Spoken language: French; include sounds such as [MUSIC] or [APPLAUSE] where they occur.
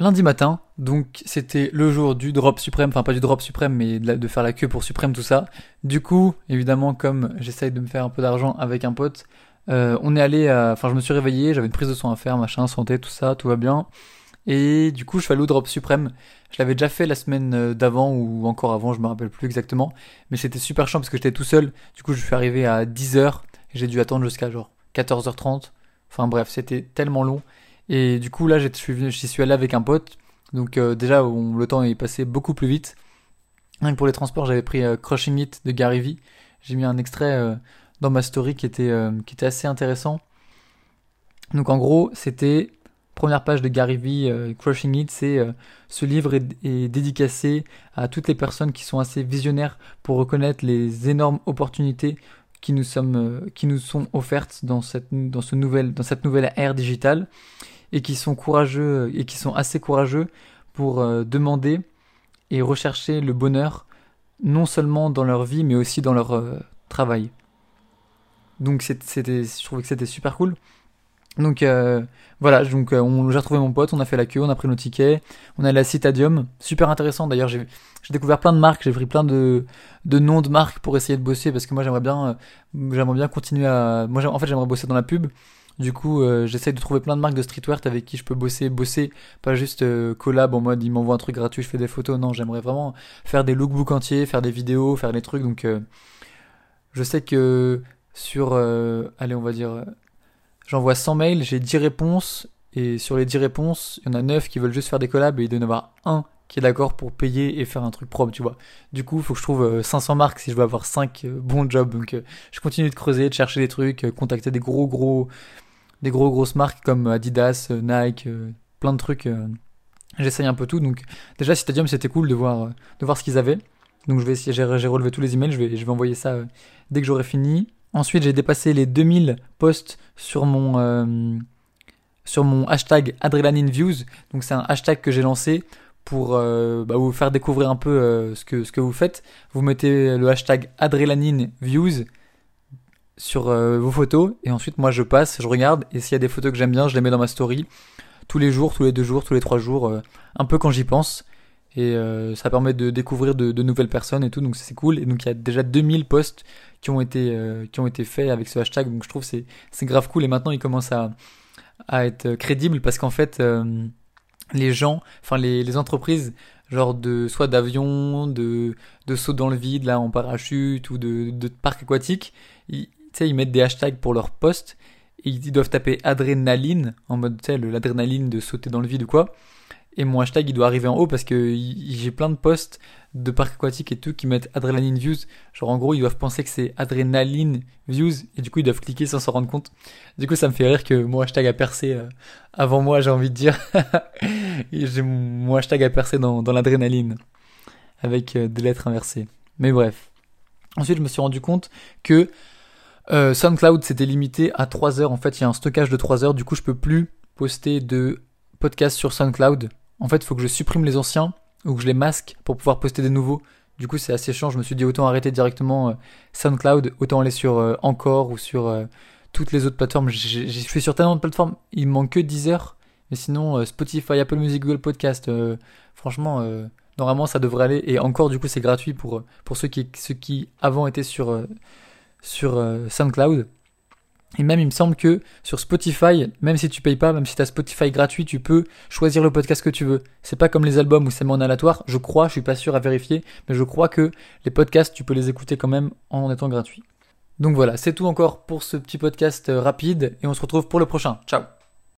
lundi matin, donc c'était le jour du drop suprême, enfin pas du drop suprême, mais de, faire la queue pour suprême, tout ça. Du coup, évidemment, comme j'essaye de me faire un peu d'argent avec un pote, euh, on est allé, enfin je me suis réveillé, j'avais une prise de soin à faire, machin, santé, tout ça, tout va bien. Et du coup, je suis allé au drop suprême. Je l'avais déjà fait la semaine euh, d'avant ou encore avant, je me rappelle plus exactement. Mais c'était super chiant parce que j'étais tout seul. Du coup, je suis arrivé à 10h et j'ai dû attendre jusqu'à genre 14h30. Enfin bref, c'était tellement long. Et du coup, là, j'y suis, allé avec un pote. Donc euh, déjà, le temps est passé beaucoup plus vite. Rien pour les transports, j'avais pris euh, Crushing It de Gary Vee. J'ai mis un extrait dans ma story qui était, qui était assez intéressant. Donc en gros, c'était première page de Gary Vee, euh, Crushing It, c'est euh, ce livre est, dédicacé à toutes les personnes qui sont assez visionnaires pour reconnaître les énormes opportunités qui nous, sommes, euh, qui nous sont offertes dans cette, dans, ce nouvel, dans cette nouvelle ère digitale et qui sont courageux et qui sont assez courageux pour demander et rechercher le bonheur non seulement dans leur vie mais aussi dans leur travail. Donc c'était, je trouvais que c'était super cool. Donc euh, voilà, donc euh, on, j'ai retrouvé mon pote, on a fait la queue, on a pris nos tickets, on est allé à Citadium, super intéressant d'ailleurs, j'ai, découvert plein de marques, j'ai pris plein de, de noms de marques pour essayer de bosser parce que moi j'aimerais bien, euh, j'aimerais bien continuer à, moi en fait j'aimerais bosser dans la pub, du coup j'essaie de trouver plein de marques de streetwear avec qui je peux bosser, bosser, pas juste collab en mode il m'envoie un truc gratuit, je fais des photos, non j'aimerais vraiment faire des lookbooks entiers, faire des vidéos, faire des trucs, donc je sais que sur, allez on va dire J'envoie 100 mails, j'ai 10 réponses, et sur les 10 réponses, il y en a 9 qui veulent juste faire des collabs, et il doit y en avoir un qui est d'accord pour payer et faire un truc propre, tu vois. Du coup, il faut que je trouve 500 euh, marques si je veux avoir 5 euh, bons jobs. Donc, euh, je continue de creuser, de chercher des trucs, contacter des gros, gros, des gros, grosses marques comme Adidas, Nike, plein de trucs. J'essaye un peu tout. Donc, déjà, Citadium, c'était cool de voir, ce qu'ils avaient. Donc, je vais j'ai relevé tous les emails, je vais, envoyer ça dès que j'aurai fini. Ensuite, j'ai dépassé les 2000 posts sur mon, euh, sur mon hashtag AdrenalineViews. Donc, c'est un hashtag que j'ai lancé pour euh, bah, vous faire découvrir un peu euh, ce, que, ce que vous faites. Vous mettez le hashtag AdrenalineViews sur vos photos et ensuite moi je passe, je regarde et s'il y a des photos que j'aime bien, je les mets dans ma story. Tous les jours, tous les deux jours, tous les trois jours, un peu quand j'y pense. Et ça permet de découvrir de, de, nouvelles personnes et tout donc c'est cool. Et donc il y a déjà 2000 posts qui ont été euh, qui ont été faits avec ce hashtag. Donc je trouve c'est c'est grave cool. Et maintenant il commence à à être crédible parce qu'en fait euh, les gens, enfin les, les entreprises genre de soit d'avion, de de saut dans le vide là en parachute ou de de parc aquatique, ils mettent des hashtags pour leurs posts et ils doivent taper adrénaline en mode tu sais l'adrénaline de sauter dans le vide ou quoi et mon hashtag il doit arriver en haut parce que j'ai plein de posts de parcs aquatiques et tout qui mettent Adrenaline Views. Genre en gros ils doivent penser que c'est Adrenaline Views et du coup ils doivent cliquer sans s'en rendre compte. Du coup ça me fait rire que mon hashtag a percé euh, avant moi j'ai envie de dire. [LAUGHS] j'ai mon hashtag a percé dans, dans l'adrénaline avec euh, des lettres inversées. Mais bref. Ensuite je me suis rendu compte que euh, SoundCloud c'était limité à 3 heures. En fait il y a un stockage de 3 heures. Du coup je peux plus poster de podcast sur SoundCloud en fait, il faut que je supprime les anciens ou que je les masque pour pouvoir poster des nouveaux. Du coup, c'est assez chiant. Je me suis dit autant arrêter directement euh, SoundCloud, autant aller sur euh, Encore ou sur euh, toutes les autres plateformes. Je suis sur tellement de plateformes, il me manque que 10 heures. Mais sinon, Spotify, Apple Music, Google Podcast, franchement, normalement, ça devrait aller. Et encore, du coup, c'est gratuit pour, pour ceux, qui, ceux qui avant étaient sur, sur SoundCloud. Et même, il me semble que sur Spotify, même si tu payes pas, même si tu as Spotify gratuit, tu peux choisir le podcast que tu veux. C'est pas comme les albums où c'est en aléatoire. Je crois, je suis pas sûr à vérifier, mais je crois que les podcasts, tu peux les écouter quand même en étant gratuit. Donc voilà, c'est tout encore pour ce petit podcast euh, rapide et on se retrouve pour le prochain. Ciao